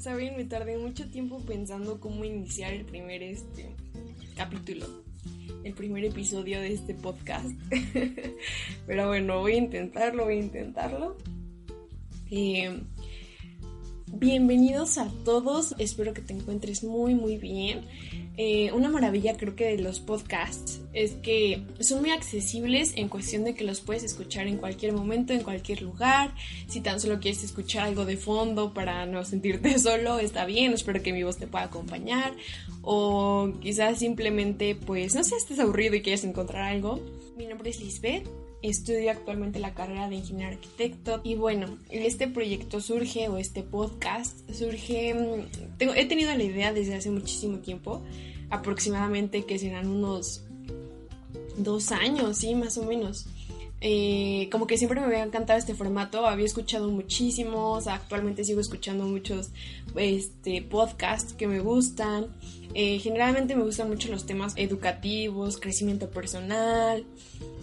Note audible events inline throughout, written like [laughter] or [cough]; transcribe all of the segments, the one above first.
Saben, me tardé mucho tiempo pensando cómo iniciar el primer este capítulo, el primer episodio de este podcast. [laughs] Pero bueno, voy a intentarlo, voy a intentarlo. Eh, bienvenidos a todos, espero que te encuentres muy muy bien. Eh, una maravilla creo que de los podcasts es que son muy accesibles en cuestión de que los puedes escuchar en cualquier momento, en cualquier lugar. Si tan solo quieres escuchar algo de fondo para no sentirte [laughs] solo, está bien. Espero que mi voz te pueda acompañar. O quizás simplemente, pues, no sé, estés aburrido y quieres encontrar algo. Mi nombre es Lisbeth. Estudio actualmente la carrera de ingeniero arquitecto y bueno, este proyecto surge o este podcast surge, mm, tengo, he tenido la idea desde hace muchísimo tiempo, aproximadamente que serán unos dos años, sí, más o menos. Eh, como que siempre me había encantado este formato, había escuchado muchísimos, actualmente sigo escuchando muchos este, podcasts que me gustan. Eh, generalmente me gustan mucho los temas educativos, crecimiento personal,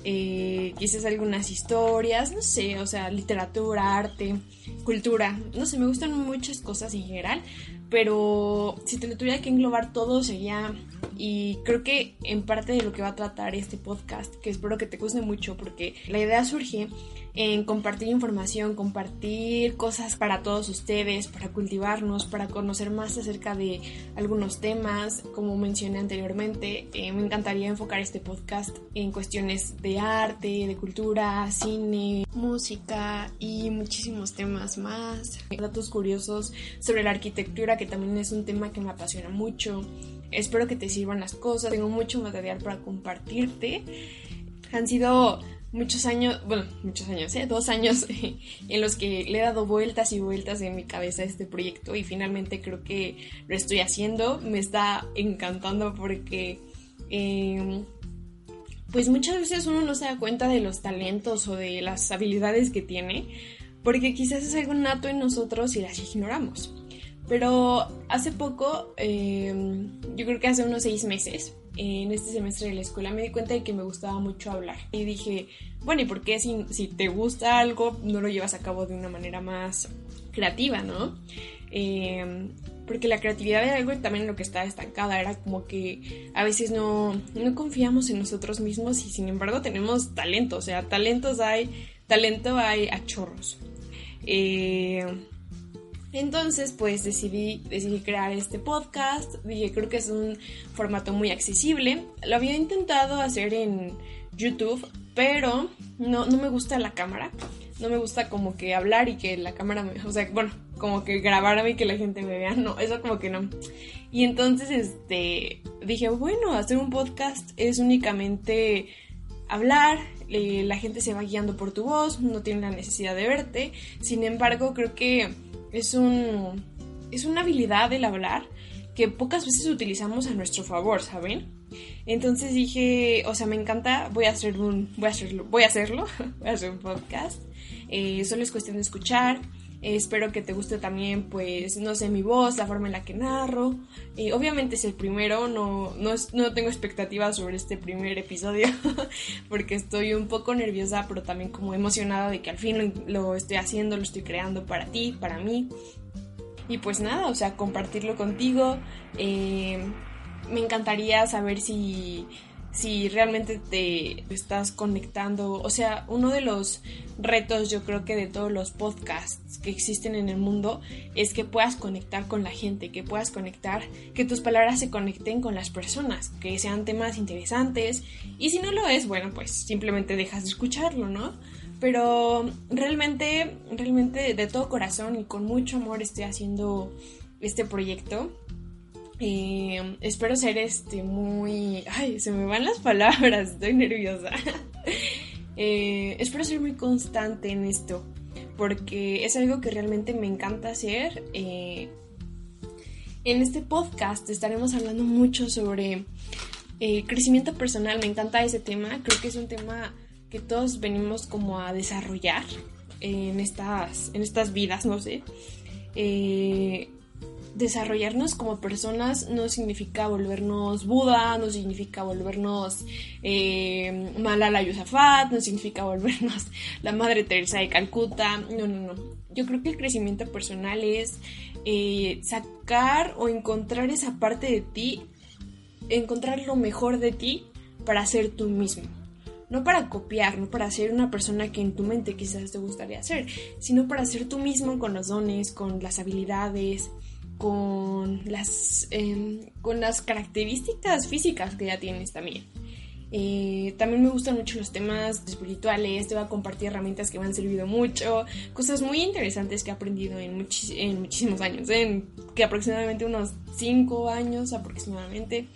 eh, quizás algunas historias, no sé, o sea, literatura, arte, cultura, no sé, me gustan muchas cosas en general, pero si te lo tuviera que englobar todo sería, y creo que en parte de lo que va a tratar este podcast, que espero que te guste mucho, porque la idea surge en compartir información, compartir cosas para todos ustedes, para cultivarnos, para conocer más acerca de algunos temas, como mencioné anteriormente, eh, me encantaría enfocar este podcast en cuestiones de arte, de cultura, cine, música y muchísimos temas más, datos curiosos sobre la arquitectura, que también es un tema que me apasiona mucho. Espero que te sirvan las cosas, tengo mucho material para compartirte. Han sido muchos años, bueno, muchos años, ¿eh? dos años [laughs] en los que le he dado vueltas y vueltas en mi cabeza a este proyecto y finalmente creo que lo estoy haciendo. Me está encantando porque, em, pues muchas veces uno no se da cuenta de los talentos o de las habilidades que tiene, porque quizás es algo nato en nosotros y las ignoramos. Pero hace poco, em, yo creo que hace unos seis meses, en este semestre de la escuela me di cuenta de que me gustaba mucho hablar. Y dije, bueno, ¿y por qué si, si te gusta algo no lo llevas a cabo de una manera más creativa, no? Em, porque la creatividad era algo también lo que estaba estancada, era como que a veces no, no confiamos en nosotros mismos y sin embargo tenemos talento, o sea, talentos hay, talento hay a chorros. Eh, entonces, pues decidí, decidí crear este podcast. Dije, creo que es un formato muy accesible. Lo había intentado hacer en YouTube, pero no, no me gusta la cámara. No me gusta como que hablar y que la cámara me... O sea, bueno, como que grabarme y que la gente me vea. No, eso como que no. Y entonces, este, dije, bueno, hacer un podcast es únicamente hablar, eh, la gente se va guiando por tu voz, no tiene la necesidad de verte. Sin embargo, creo que es, un, es una habilidad el hablar que pocas veces utilizamos a nuestro favor, ¿saben? Entonces dije, o sea, me encanta, voy a hacer un, voy a hacerlo, voy a hacerlo, [laughs] voy a hacer un podcast. Eh, solo es cuestión de escuchar. Eh, espero que te guste también, pues, no sé, mi voz, la forma en la que narro. Eh, obviamente es el primero, no, no, no tengo expectativas sobre este primer episodio, [laughs] porque estoy un poco nerviosa, pero también como emocionada de que al fin lo, estoy haciendo, lo estoy creando para ti, para mí. Y pues nada, o sea, compartirlo contigo. Eh, me encantaría saber si si realmente te estás conectando. O sea, uno de los retos yo creo que de todos los podcasts que existen en el mundo es que puedas conectar con la gente, que puedas conectar, que tus palabras se conecten con las personas, que sean temas interesantes. Y si no lo es, bueno, pues simplemente dejas de escucharlo, ¿no? Pero realmente, realmente de todo corazón y con mucho amor estoy haciendo este proyecto espero ser este muy... Ay, se me van las palabras, estoy nerviosa. [laughs] Eh, espero ser muy constante en esto, porque es algo que realmente me encanta hacer. Eh, en este podcast estaremos hablando mucho sobre eh, crecimiento personal. Me encanta ese tema. Creo que es un tema que todos venimos como a desarrollar en estas, en estas vidas, no sé. Desarrollarnos como personas no significa volvernos Buda, no significa volvernos eh, Malala Yousafzai, no significa volvernos [laughs] la Madre Teresa de Calcuta, no, no, no. Yo creo que el crecimiento personal es eh, sacar o encontrar esa parte de ti, encontrar lo mejor de ti para ser tú mismo. No para copiar, no para ser una persona que en tu mente quizás te gustaría ser, sino para ser tú mismo con los dones, con las habilidades, con las, em, con las características físicas que ya tienes también. Eh, también me gustan mucho los temas espirituales, te voy a compartir herramientas que me han servido mucho, cosas muy interesantes que he aprendido en, en muchísimos años, en que aproximadamente unos 5 años aproximadamente.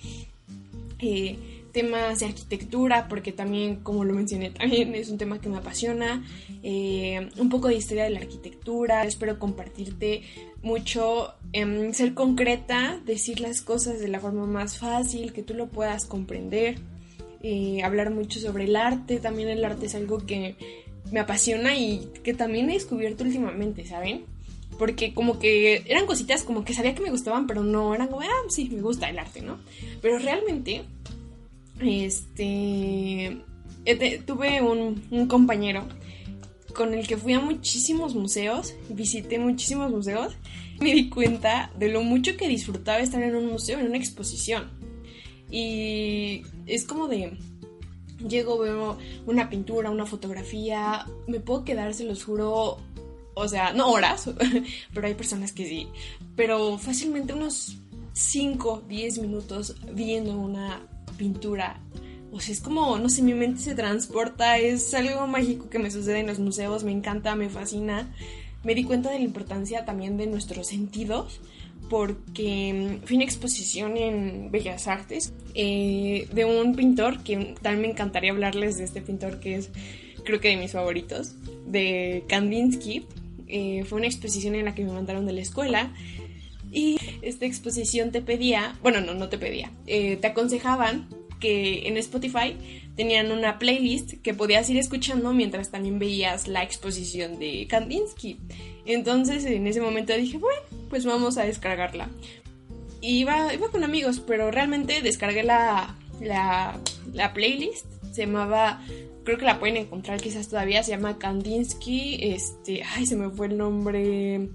Eh, temas de arquitectura, porque también, como lo mencioné, también es un tema que me apasiona, eh, un poco de historia de la arquitectura, espero compartirte mucho, em, ser concreta, decir las cosas de la forma más fácil, que tú lo puedas comprender, eh, hablar mucho sobre el arte, también el arte es algo que me apasiona y que también he descubierto últimamente, ¿saben? Porque como que eran cositas como que sabía que me gustaban, pero no eran como, ah, sí, me gusta el arte, ¿no? Pero realmente este, tuve un, compañero con el que fui a muchísimos museos, visité muchísimos museos, me di cuenta de lo mucho que disfrutaba estar en un museo, en una exposición. Y es como de, llego, veo una pintura, una fotografía, me puedo quedar, se los juro, o sea, no horas, [laughs] pero hay personas que sí, pero fácilmente unos 5, 10 minutos viendo una pintura. O sea, es como, no sé, mi mente se transporta, es algo mágico que me sucede en los museos, me encanta, me fascina. Me di cuenta de la importancia también de nuestros sentidos, porque mm, fui a una exposición en Bellas Artes eh, de un pintor que también me encantaría hablarles de este pintor que es, creo que de mis favoritos, de Kandinsky. Eh, fue una exposición en la que me mandaron de la escuela y esta exposición te pedía, bueno, no, no te pedía, eh, te aconsejaban que en Spotify tenían una playlist que podías ir escuchando mientras también veías la exposición de Kandinsky. Entonces en ese momento dije, bueno, pues vamos a descargarla. Y iba, iba con amigos, pero realmente descargué la, la, la playlist. Se llamaba, creo que la pueden encontrar quizás todavía, se llama Kandinsky, este, ay, se me fue el nombre,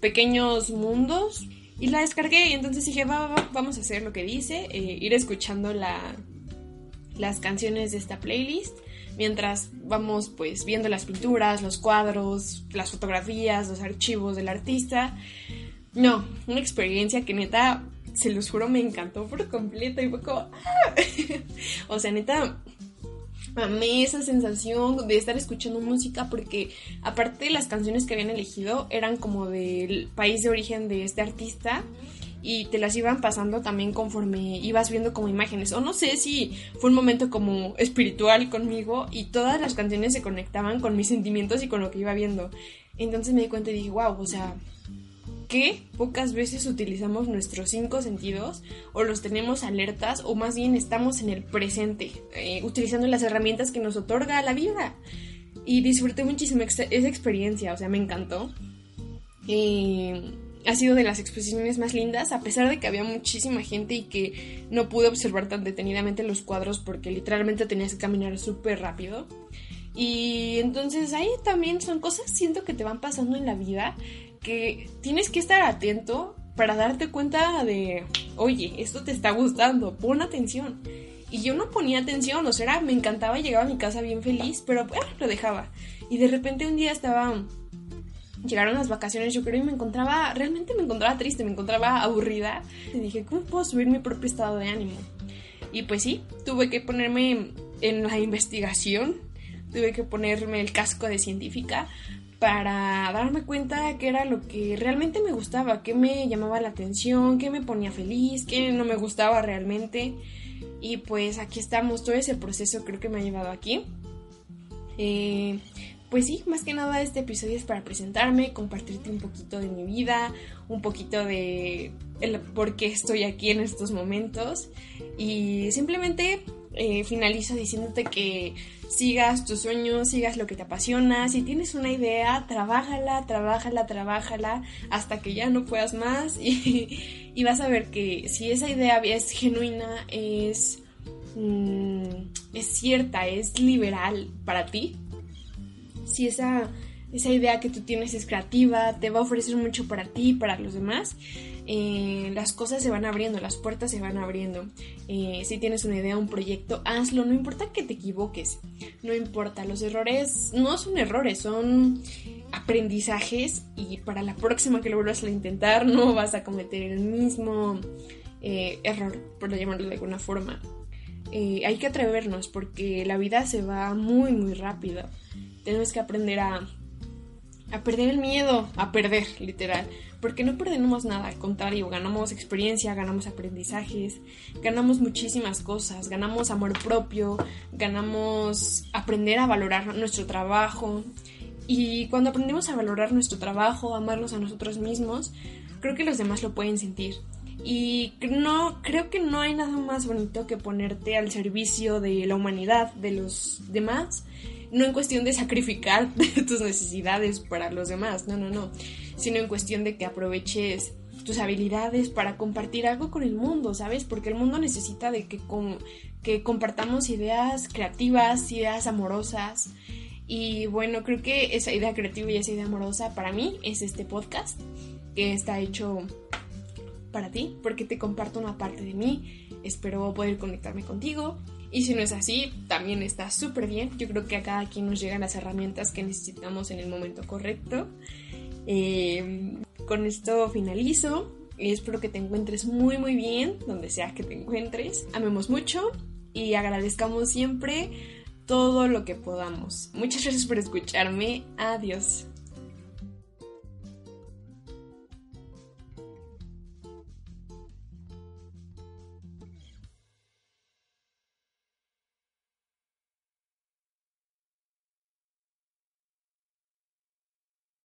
Pequeños Mundos. Y la descargué y entonces dije, va, va, vamos a hacer lo que dice, eh, ir escuchando la, las canciones de esta playlist mientras vamos pues viendo las pinturas, los cuadros, las fotografías, los archivos del artista. No, una experiencia que neta, se los juro, me encantó por completo y fue como... ¡ah! [laughs] o sea, neta, amé esa sensación de estar escuchando música porque aparte las canciones que habían elegido eran como del país de origen de este artista y te las iban pasando también conforme ibas viendo como imágenes. O no sé si fue un momento como espiritual conmigo y todas las canciones se conectaban con mis sentimientos y con lo que iba viendo. Entonces me di cuenta y dije wow o sea que pocas veces utilizamos nuestros cinco sentidos o los tenemos alertas o más bien estamos en el presente, eh, utilizando las herramientas que nos otorga la vida. Y disfruté muchísimo esa experiencia, o sea, me encantó. ha sido de las exposiciones más lindas, a pesar de que había muchísima gente y que no pude observar tan detenidamente los cuadros porque literalmente tenías que caminar súper rápido. Y entonces ahí también son cosas, siento que te van pasando en la vida que tienes que estar atento para darte cuenta de, oye, esto te está gustando, pon atención. Y yo no ponía atención, o sea, me encantaba, llegaba a mi casa bien feliz, pero bueno, lo dejaba. Y de repente un día estaba, llegaron las vacaciones, yo creo, y me encontraba, realmente me encontraba triste, me encontraba aburrida. Y dije, ¿cómo puedo subir mi propio estado de ánimo? Y pues sí, tuve que ponerme en la investigación, tuve que ponerme el casco de científica para darme cuenta que era lo que realmente me gustaba, qué me llamaba la atención, qué me ponía feliz, qué no me gustaba realmente. Y pues aquí estamos, todo ese proceso creo que me ha llevado aquí. Eh, pues sí, más que nada este episodio es para presentarme, compartirte un poquito de mi vida, un poquito de por qué estoy aquí en estos momentos y simplemente eh, finalizo diciéndote que sigas tus sueños, sigas lo que te apasiona, si tienes una idea, trabájala, trabájala, trabájala hasta que ya no puedas más. [laughs] Y, y vas a ver que si esa idea es genuina, es, mm, es cierta, es liberal para ti, si esa, esa idea que tú tienes es creativa, te va a ofrecer mucho para ti, para los demás, eh, las cosas se van abriendo, las puertas se van abriendo. Eh, si tienes una idea, un proyecto, hazlo, no importa que te equivoques, no importa, los errores no son errores, son aprendizajes y para la próxima que lo vuelvas a intentar no vas a cometer el mismo eh, error, por llamarlo de alguna forma. hay que atrevernos porque la vida se va muy muy rápido tenemos que aprender a, a perder el miedo, a perder, literal. Porque no perdemos nada, al contrario, ganamos experiencia, ganamos aprendizajes, ganamos muchísimas cosas, ganamos amor propio, ganamos aprender a valorar nuestro trabajo. Y cuando aprendemos a valorar nuestro trabajo, amarnos a nosotros mismos, creo que los demás lo pueden sentir. Y no, creo que no hay nada más bonito que ponerte al servicio de la humanidad, de los demás, no en cuestión de sacrificar [laughs] tus necesidades para los demás, no, no, no, sino en cuestión de que aproveches tus habilidades para compartir algo con el mundo, ¿sabes? Porque el mundo necesita de que, que compartamos ideas creativas, ideas amorosas. Y bueno, creo que esa idea creativa y esa idea amorosa para mí es este podcast que está hecho para ti, porque te comparto una parte de mí. Espero poder conectarme contigo y si no es así, también está súper bien. Yo creo que a cada quien nos llegan las herramientas que necesitamos en el momento correcto. Eh, con esto finalizo. Espero que te encuentres muy muy bien donde sea que te encuentres. Amemos mucho y agradezcamos siempre todo lo que podamos. Muchas gracias por escucharme. Adiós.